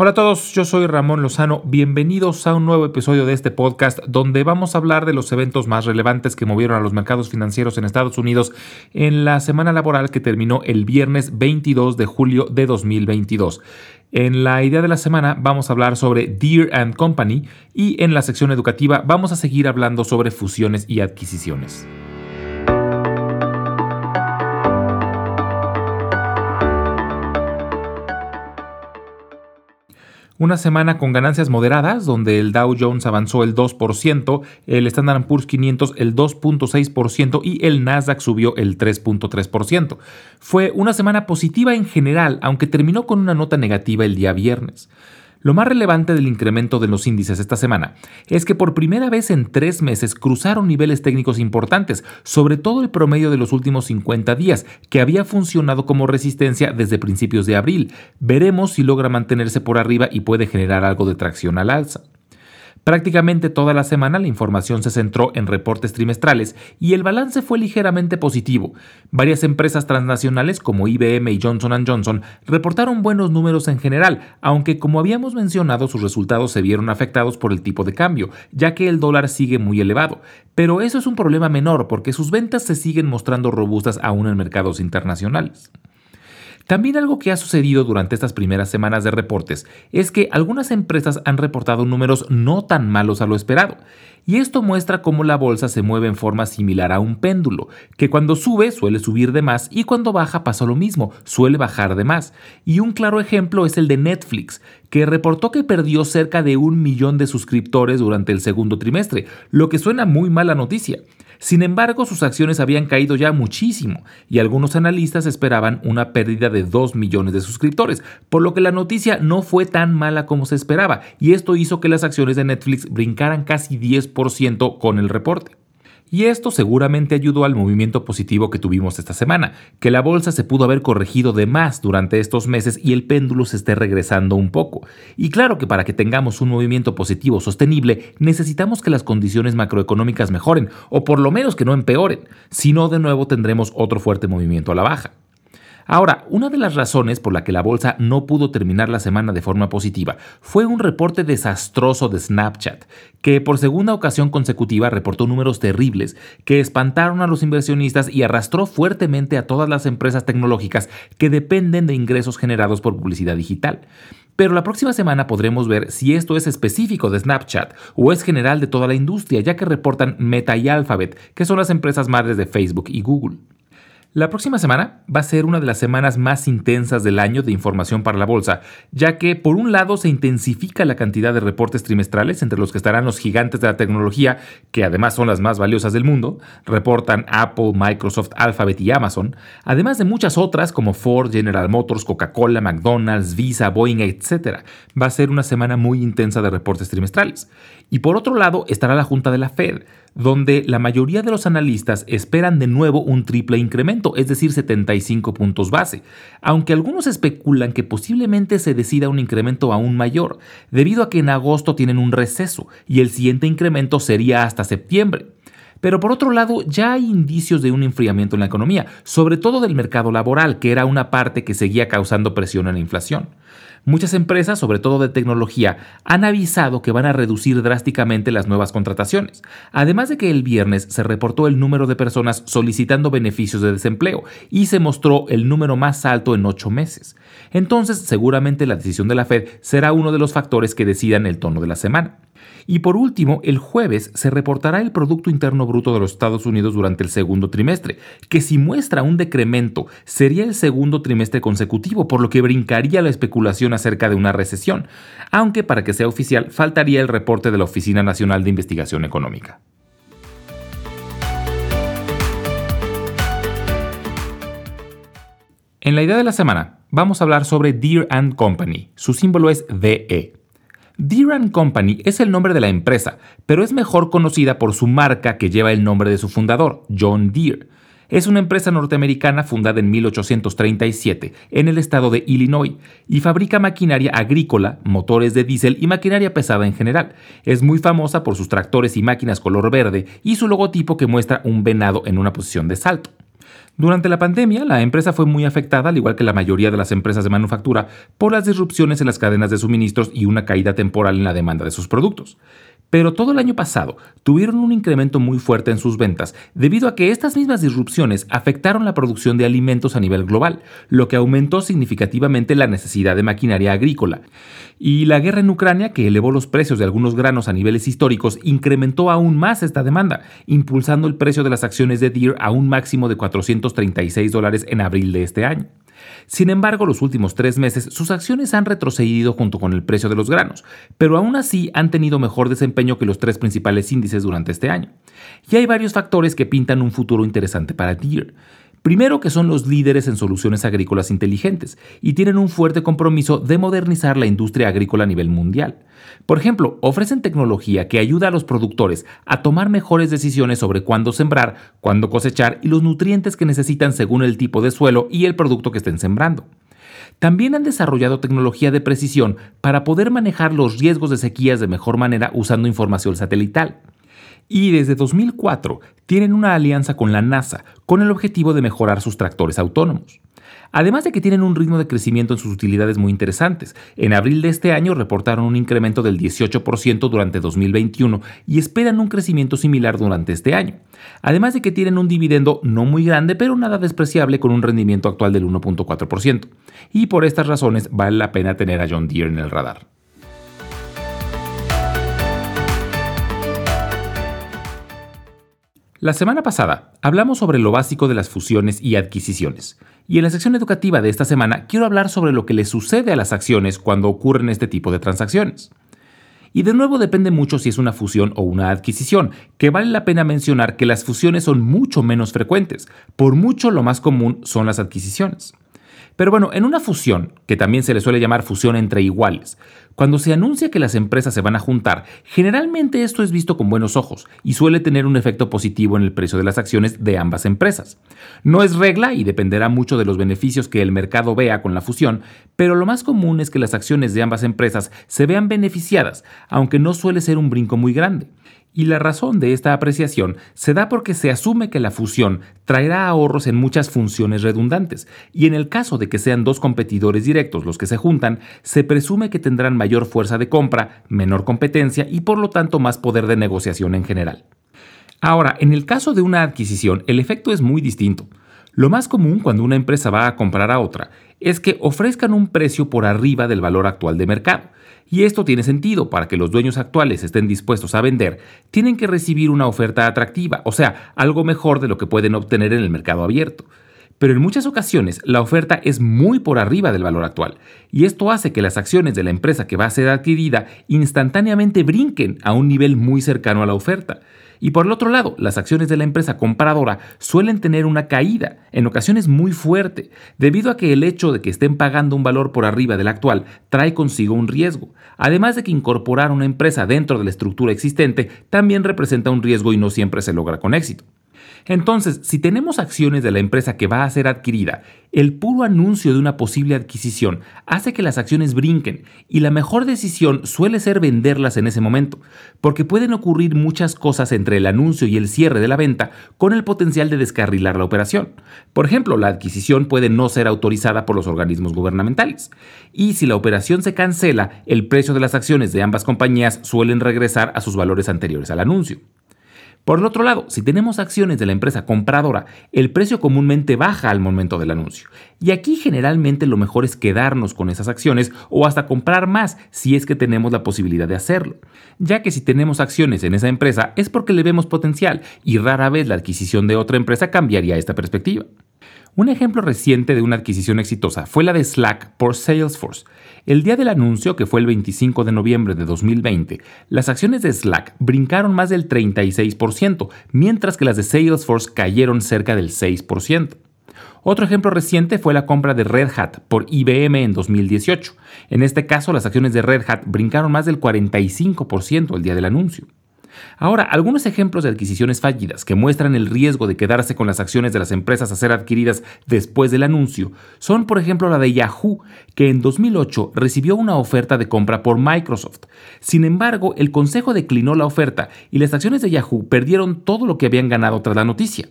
Hola a todos, yo soy Ramón Lozano, bienvenidos a un nuevo episodio de este podcast donde vamos a hablar de los eventos más relevantes que movieron a los mercados financieros en Estados Unidos en la semana laboral que terminó el viernes 22 de julio de 2022. En la idea de la semana vamos a hablar sobre Deere ⁇ Company y en la sección educativa vamos a seguir hablando sobre fusiones y adquisiciones. Una semana con ganancias moderadas, donde el Dow Jones avanzó el 2%, el Standard Poor's 500 el 2.6% y el Nasdaq subió el 3.3%. Fue una semana positiva en general, aunque terminó con una nota negativa el día viernes. Lo más relevante del incremento de los índices esta semana es que por primera vez en tres meses cruzaron niveles técnicos importantes, sobre todo el promedio de los últimos 50 días, que había funcionado como resistencia desde principios de abril. Veremos si logra mantenerse por arriba y puede generar algo de tracción al alza. Prácticamente toda la semana la información se centró en reportes trimestrales y el balance fue ligeramente positivo. Varias empresas transnacionales como IBM y Johnson Johnson reportaron buenos números en general, aunque como habíamos mencionado sus resultados se vieron afectados por el tipo de cambio, ya que el dólar sigue muy elevado. Pero eso es un problema menor porque sus ventas se siguen mostrando robustas aún en mercados internacionales. También algo que ha sucedido durante estas primeras semanas de reportes es que algunas empresas han reportado números no tan malos a lo esperado. Y esto muestra cómo la bolsa se mueve en forma similar a un péndulo, que cuando sube suele subir de más y cuando baja pasa lo mismo, suele bajar de más. Y un claro ejemplo es el de Netflix, que reportó que perdió cerca de un millón de suscriptores durante el segundo trimestre, lo que suena muy mala noticia. Sin embargo, sus acciones habían caído ya muchísimo y algunos analistas esperaban una pérdida de 2 millones de suscriptores, por lo que la noticia no fue tan mala como se esperaba y esto hizo que las acciones de Netflix brincaran casi 10% con el reporte. Y esto seguramente ayudó al movimiento positivo que tuvimos esta semana, que la bolsa se pudo haber corregido de más durante estos meses y el péndulo se esté regresando un poco. Y claro que para que tengamos un movimiento positivo sostenible, necesitamos que las condiciones macroeconómicas mejoren, o por lo menos que no empeoren, si no de nuevo tendremos otro fuerte movimiento a la baja. Ahora, una de las razones por la que la bolsa no pudo terminar la semana de forma positiva fue un reporte desastroso de Snapchat, que por segunda ocasión consecutiva reportó números terribles que espantaron a los inversionistas y arrastró fuertemente a todas las empresas tecnológicas que dependen de ingresos generados por publicidad digital. Pero la próxima semana podremos ver si esto es específico de Snapchat o es general de toda la industria, ya que reportan Meta y Alphabet, que son las empresas madres de Facebook y Google. La próxima semana va a ser una de las semanas más intensas del año de información para la bolsa, ya que por un lado se intensifica la cantidad de reportes trimestrales entre los que estarán los gigantes de la tecnología, que además son las más valiosas del mundo, reportan Apple, Microsoft, Alphabet y Amazon, además de muchas otras como Ford, General Motors, Coca-Cola, McDonald's, Visa, Boeing, etc. Va a ser una semana muy intensa de reportes trimestrales. Y por otro lado estará la Junta de la Fed, donde la mayoría de los analistas esperan de nuevo un triple incremento, es decir, 75 puntos base, aunque algunos especulan que posiblemente se decida un incremento aún mayor, debido a que en agosto tienen un receso y el siguiente incremento sería hasta septiembre. Pero por otro lado, ya hay indicios de un enfriamiento en la economía, sobre todo del mercado laboral, que era una parte que seguía causando presión en la inflación. Muchas empresas, sobre todo de tecnología, han avisado que van a reducir drásticamente las nuevas contrataciones, además de que el viernes se reportó el número de personas solicitando beneficios de desempleo y se mostró el número más alto en ocho meses. Entonces, seguramente la decisión de la Fed será uno de los factores que decidan el tono de la semana. Y por último, el jueves se reportará el Producto Interno Bruto de los Estados Unidos durante el segundo trimestre, que si muestra un decremento sería el segundo trimestre consecutivo, por lo que brincaría la especulación acerca de una recesión, aunque para que sea oficial faltaría el reporte de la Oficina Nacional de Investigación Económica. En la idea de la semana, vamos a hablar sobre Deere Company. Su símbolo es DE. Deere Company es el nombre de la empresa, pero es mejor conocida por su marca que lleva el nombre de su fundador, John Deere. Es una empresa norteamericana fundada en 1837 en el estado de Illinois y fabrica maquinaria agrícola, motores de diésel y maquinaria pesada en general. Es muy famosa por sus tractores y máquinas color verde y su logotipo que muestra un venado en una posición de salto. Durante la pandemia, la empresa fue muy afectada, al igual que la mayoría de las empresas de manufactura, por las disrupciones en las cadenas de suministros y una caída temporal en la demanda de sus productos. Pero todo el año pasado tuvieron un incremento muy fuerte en sus ventas debido a que estas mismas disrupciones afectaron la producción de alimentos a nivel global, lo que aumentó significativamente la necesidad de maquinaria agrícola. Y la guerra en Ucrania, que elevó los precios de algunos granos a niveles históricos, incrementó aún más esta demanda, impulsando el precio de las acciones de Deere a un máximo de 436 dólares en abril de este año. Sin embargo, los últimos tres meses sus acciones han retrocedido junto con el precio de los granos, pero aún así han tenido mejor que los tres principales índices durante este año. Y hay varios factores que pintan un futuro interesante para Deere. Primero que son los líderes en soluciones agrícolas inteligentes y tienen un fuerte compromiso de modernizar la industria agrícola a nivel mundial. Por ejemplo, ofrecen tecnología que ayuda a los productores a tomar mejores decisiones sobre cuándo sembrar, cuándo cosechar y los nutrientes que necesitan según el tipo de suelo y el producto que estén sembrando. También han desarrollado tecnología de precisión para poder manejar los riesgos de sequías de mejor manera usando información satelital y desde 2004 tienen una alianza con la NASA con el objetivo de mejorar sus tractores autónomos. Además de que tienen un ritmo de crecimiento en sus utilidades muy interesantes. En abril de este año reportaron un incremento del 18% durante 2021 y esperan un crecimiento similar durante este año. Además de que tienen un dividendo no muy grande pero nada despreciable con un rendimiento actual del 1.4%. Y por estas razones vale la pena tener a John Deere en el radar. La semana pasada hablamos sobre lo básico de las fusiones y adquisiciones, y en la sección educativa de esta semana quiero hablar sobre lo que le sucede a las acciones cuando ocurren este tipo de transacciones. Y de nuevo depende mucho si es una fusión o una adquisición, que vale la pena mencionar que las fusiones son mucho menos frecuentes, por mucho lo más común son las adquisiciones. Pero bueno, en una fusión, que también se le suele llamar fusión entre iguales, cuando se anuncia que las empresas se van a juntar, generalmente esto es visto con buenos ojos y suele tener un efecto positivo en el precio de las acciones de ambas empresas. No es regla y dependerá mucho de los beneficios que el mercado vea con la fusión, pero lo más común es que las acciones de ambas empresas se vean beneficiadas, aunque no suele ser un brinco muy grande. Y la razón de esta apreciación se da porque se asume que la fusión traerá ahorros en muchas funciones redundantes, y en el caso de que sean dos competidores directos los que se juntan, se presume que tendrán mayor fuerza de compra, menor competencia y por lo tanto más poder de negociación en general. Ahora, en el caso de una adquisición, el efecto es muy distinto. Lo más común cuando una empresa va a comprar a otra es que ofrezcan un precio por arriba del valor actual de mercado y esto tiene sentido, para que los dueños actuales estén dispuestos a vender, tienen que recibir una oferta atractiva, o sea, algo mejor de lo que pueden obtener en el mercado abierto. Pero en muchas ocasiones la oferta es muy por arriba del valor actual, y esto hace que las acciones de la empresa que va a ser adquirida instantáneamente brinquen a un nivel muy cercano a la oferta. Y por el otro lado, las acciones de la empresa compradora suelen tener una caída, en ocasiones muy fuerte, debido a que el hecho de que estén pagando un valor por arriba del actual trae consigo un riesgo, además de que incorporar una empresa dentro de la estructura existente también representa un riesgo y no siempre se logra con éxito. Entonces, si tenemos acciones de la empresa que va a ser adquirida, el puro anuncio de una posible adquisición hace que las acciones brinquen y la mejor decisión suele ser venderlas en ese momento, porque pueden ocurrir muchas cosas entre el anuncio y el cierre de la venta con el potencial de descarrilar la operación. Por ejemplo, la adquisición puede no ser autorizada por los organismos gubernamentales. Y si la operación se cancela, el precio de las acciones de ambas compañías suelen regresar a sus valores anteriores al anuncio. Por el otro lado, si tenemos acciones de la empresa compradora, el precio comúnmente baja al momento del anuncio. Y aquí generalmente lo mejor es quedarnos con esas acciones o hasta comprar más si es que tenemos la posibilidad de hacerlo. Ya que si tenemos acciones en esa empresa es porque le vemos potencial y rara vez la adquisición de otra empresa cambiaría esta perspectiva. Un ejemplo reciente de una adquisición exitosa fue la de Slack por Salesforce. El día del anuncio, que fue el 25 de noviembre de 2020, las acciones de Slack brincaron más del 36%, mientras que las de Salesforce cayeron cerca del 6%. Otro ejemplo reciente fue la compra de Red Hat por IBM en 2018. En este caso, las acciones de Red Hat brincaron más del 45% el día del anuncio. Ahora, algunos ejemplos de adquisiciones fallidas que muestran el riesgo de quedarse con las acciones de las empresas a ser adquiridas después del anuncio son, por ejemplo, la de Yahoo, que en 2008 recibió una oferta de compra por Microsoft. Sin embargo, el consejo declinó la oferta y las acciones de Yahoo perdieron todo lo que habían ganado tras la noticia.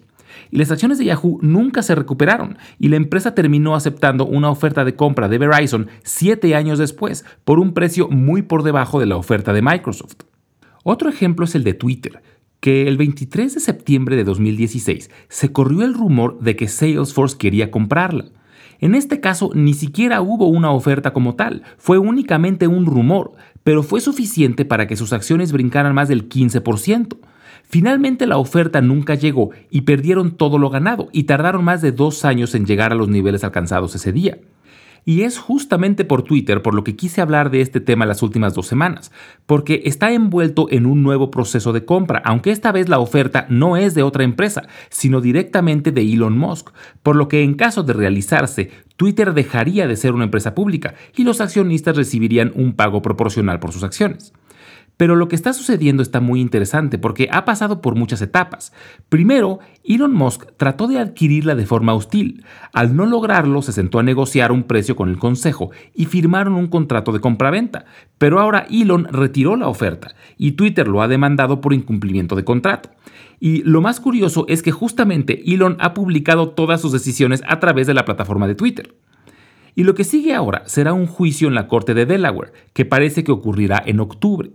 Y las acciones de Yahoo nunca se recuperaron y la empresa terminó aceptando una oferta de compra de Verizon siete años después por un precio muy por debajo de la oferta de Microsoft. Otro ejemplo es el de Twitter, que el 23 de septiembre de 2016 se corrió el rumor de que Salesforce quería comprarla. En este caso ni siquiera hubo una oferta como tal, fue únicamente un rumor, pero fue suficiente para que sus acciones brincaran más del 15%. Finalmente la oferta nunca llegó y perdieron todo lo ganado y tardaron más de dos años en llegar a los niveles alcanzados ese día. Y es justamente por Twitter por lo que quise hablar de este tema las últimas dos semanas, porque está envuelto en un nuevo proceso de compra, aunque esta vez la oferta no es de otra empresa, sino directamente de Elon Musk, por lo que en caso de realizarse, Twitter dejaría de ser una empresa pública y los accionistas recibirían un pago proporcional por sus acciones. Pero lo que está sucediendo está muy interesante porque ha pasado por muchas etapas. Primero, Elon Musk trató de adquirirla de forma hostil. Al no lograrlo, se sentó a negociar un precio con el consejo y firmaron un contrato de compraventa. Pero ahora Elon retiró la oferta y Twitter lo ha demandado por incumplimiento de contrato. Y lo más curioso es que justamente Elon ha publicado todas sus decisiones a través de la plataforma de Twitter. Y lo que sigue ahora será un juicio en la Corte de Delaware, que parece que ocurrirá en octubre.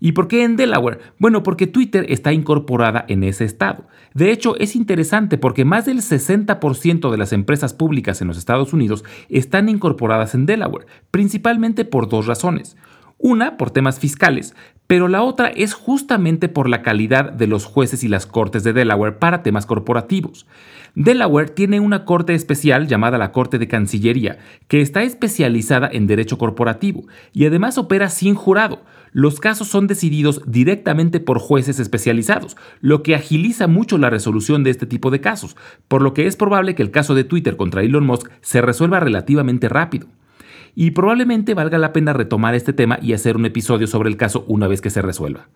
¿Y por qué en Delaware? Bueno, porque Twitter está incorporada en ese estado. De hecho, es interesante porque más del 60% de las empresas públicas en los Estados Unidos están incorporadas en Delaware, principalmente por dos razones. Una, por temas fiscales, pero la otra es justamente por la calidad de los jueces y las cortes de Delaware para temas corporativos. Delaware tiene una corte especial llamada la Corte de Cancillería, que está especializada en derecho corporativo y además opera sin jurado. Los casos son decididos directamente por jueces especializados, lo que agiliza mucho la resolución de este tipo de casos, por lo que es probable que el caso de Twitter contra Elon Musk se resuelva relativamente rápido y probablemente valga la pena retomar este tema y hacer un episodio sobre el caso una vez que se resuelva.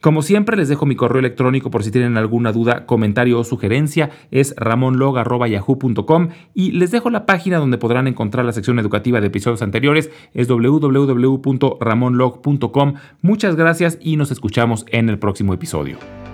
Como siempre, les dejo mi correo electrónico por si tienen alguna duda, comentario o sugerencia. Es ramonlog.yahoo.com y les dejo la página donde podrán encontrar la sección educativa de episodios anteriores. Es www.ramonlog.com. Muchas gracias y nos escuchamos en el próximo episodio.